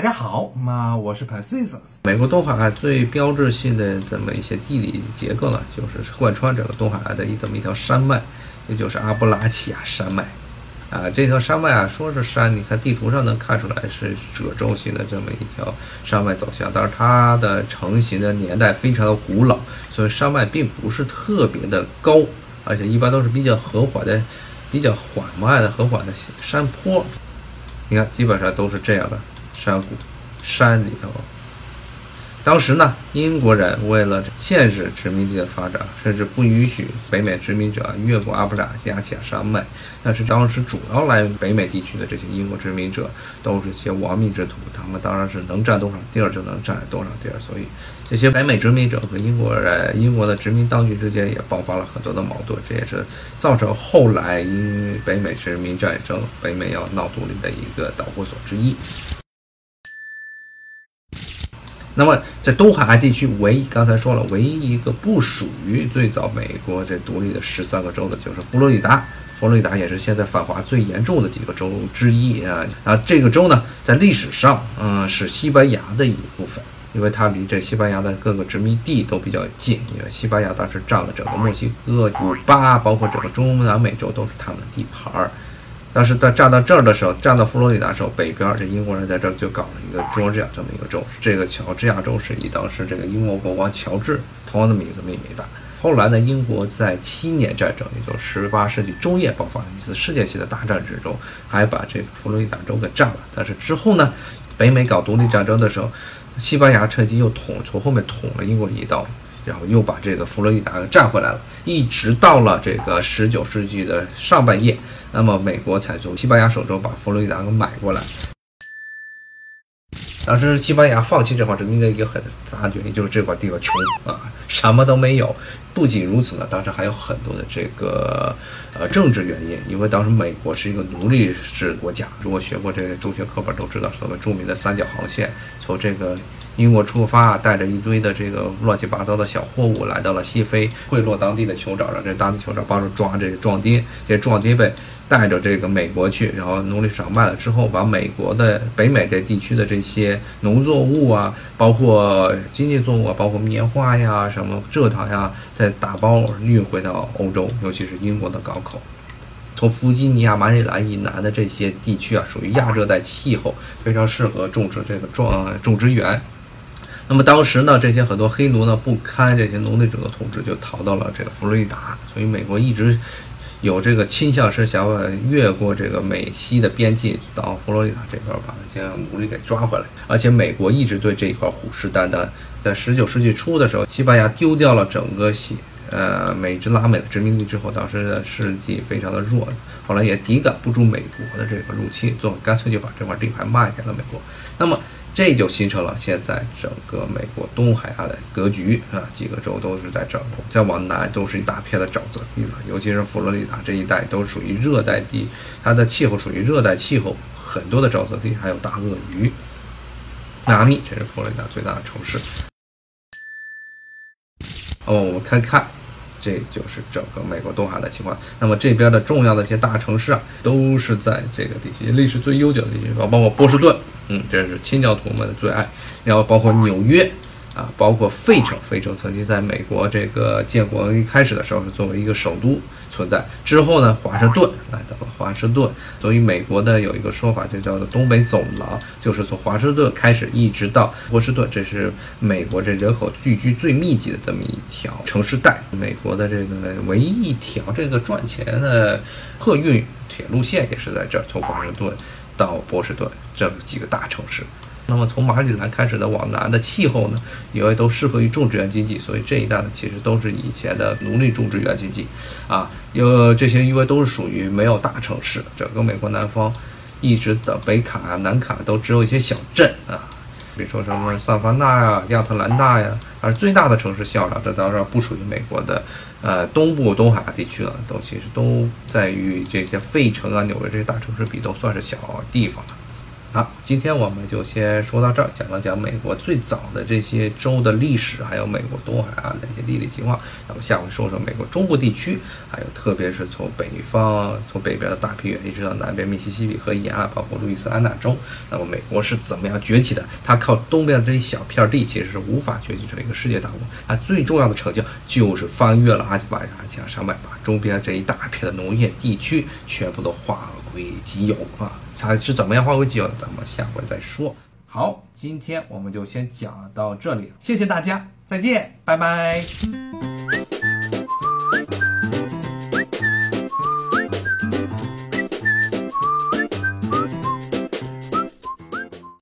大家好，那我是 Pacis。美国东海岸最标志性的这么一些地理结构呢，就是贯穿整个东海岸的一这么一条山脉，也就是阿布拉契亚山脉。啊，这条山脉啊，说是山，你看地图上能看出来是褶皱型的这么一条山脉走向，但是它的成型的年代非常的古老，所以山脉并不是特别的高，而且一般都是比较和缓的、比较缓慢的和缓的山坡。你看，基本上都是这样的山谷，山里头。当时呢，英国人为了限制殖民地的发展，甚至不允许北美殖民者越过阿布拉契亚山脉。但是当时主要来北美地区的这些英国殖民者，都是些亡命之徒，他们当然是能占多少地儿就能占多少地儿。所以，这些北美殖民者和英国人、英国的殖民当局之间也爆发了很多的矛盾，这也是造成后来因北美殖民战争，北美要闹独立的一个导火索之一。那么，在东海岸地区，唯一刚才说了，唯一一个不属于最早美国这独立的十三个州的，就是佛罗里达。佛罗里达也是现在反华最严重的几个州之一啊。啊，这个州呢，在历史上，嗯，是西班牙的一部分，因为它离这西班牙的各个殖民地都比较近。因为西班牙当时占了整个墨西哥、古巴，包括整个中南美洲都是他们的地盘儿。当时在站到这儿的时候，站到佛罗里达的时候，北边这英国人在这儿就搞了一个 Georgia 这么一个州。这个乔治亚州是以当时这个英国国王乔治同样的名字命名的。后来呢，英国在七年战争，也就是十八世纪中叶爆发的一次世界性的大战之中，还把这个佛罗里达州给占了。但是之后呢，北美搞独立战争的时候，西班牙趁机又捅从后面捅了英国一刀，然后又把这个佛罗里达给占回来了。一直到了这个十九世纪的上半叶。那么美国才从西班牙手中把佛罗里达给买过来。当时西班牙放弃这块殖民的一个很大的原因就是这块地方穷啊，什么都没有。不仅如此呢，当时还有很多的这个呃政治原因，因为当时美国是一个奴隶制国家。如果学过这个中学课本都知道，所谓著名的三角航线，从这个英国出发，带着一堆的这个乱七八糟的小货物来到了西非，贿赂当地的酋长，让这当地酋长帮着抓这个壮丁，这壮丁被。带着这个美国去，然后奴隶市场卖了之后，把美国的北美这地区的这些农作物啊，包括经济作物啊，包括棉花呀、什么蔗糖呀，再打包运回到欧洲，尤其是英国的港口。从弗吉尼亚、马里兰以南的这些地区啊，属于亚热带气候，非常适合种植这个种种植园。那么当时呢，这些很多黑奴呢不堪这些奴隶主的统治，就逃到了这个佛罗里达。所以美国一直。有这个倾向是想要越过这个美西的边境到佛罗里达这边把这些奴隶给抓回来，而且美国一直对这一块虎视眈眈。在十九世纪初的时候，西班牙丢掉了整个西呃美殖拉美的殖民地之后，当时的世纪非常的弱，后来也抵挡不住美国的这个入侵，最后干脆就把这块地盘卖给了美国。那么。这就形成了现在整个美国东海岸的格局啊，几个州都是在这，再往南都是一大片的沼泽地了，尤其是佛罗里达这一带都属于热带地，它的气候属于热带气候，很多的沼泽地，还有大鳄鱼。迈阿密这是佛罗里达最大的城市。哦，我们看看。这就是整个美国东海的情况。那么这边的重要的一些大城市啊，都是在这个地区，历史最悠久的地区，包括波士顿，嗯，这是清教徒们的最爱。然后包括纽约。啊，包括费城，费城曾经在美国这个建国一开始的时候是作为一个首都存在。之后呢，华盛顿来到了华盛顿，所以美国的有一个说法就叫做东北走廊，就是从华盛顿开始一直到波士顿，这是美国这人口聚居最密集的这么一条城市带。美国的这个唯一一条这个赚钱的客运铁路线也是在这儿，从华盛顿到波士顿这么几个大城市。那么从马里兰开始的往南的气候呢，因为都适合于种植园经济，所以这一带呢其实都是以前的奴隶种植园经济，啊，有这些因为都是属于没有大城市，整个美国南方一直的北卡啊、南卡都只有一些小镇啊，比如说什么萨凡纳呀、亚特兰大呀，而最大的城市校长这当然不属于美国的，呃，东部东海地区了，都其实都在于这些费城啊、纽约这些大城市比都算是小地方了。好，今天我们就先说到这儿，讲了讲美国最早的这些州的历史，还有美国东海岸的一些地理情况。那么下回说说美国中部地区，还有特别是从北方，从北边的大平原一直到南边密西西比河沿岸，包括路易斯安那州，那么美国是怎么样崛起的？它靠东边这一小片地，其实是无法崛起成一个世界大国。它最重要的成就就是翻越了阿巴马加山脉，把周边这一大片的农业地区全部都化归己有啊。它是怎么样化为己有的？咱们下回再说。好，今天我们就先讲到这里，谢谢大家，再见，拜拜。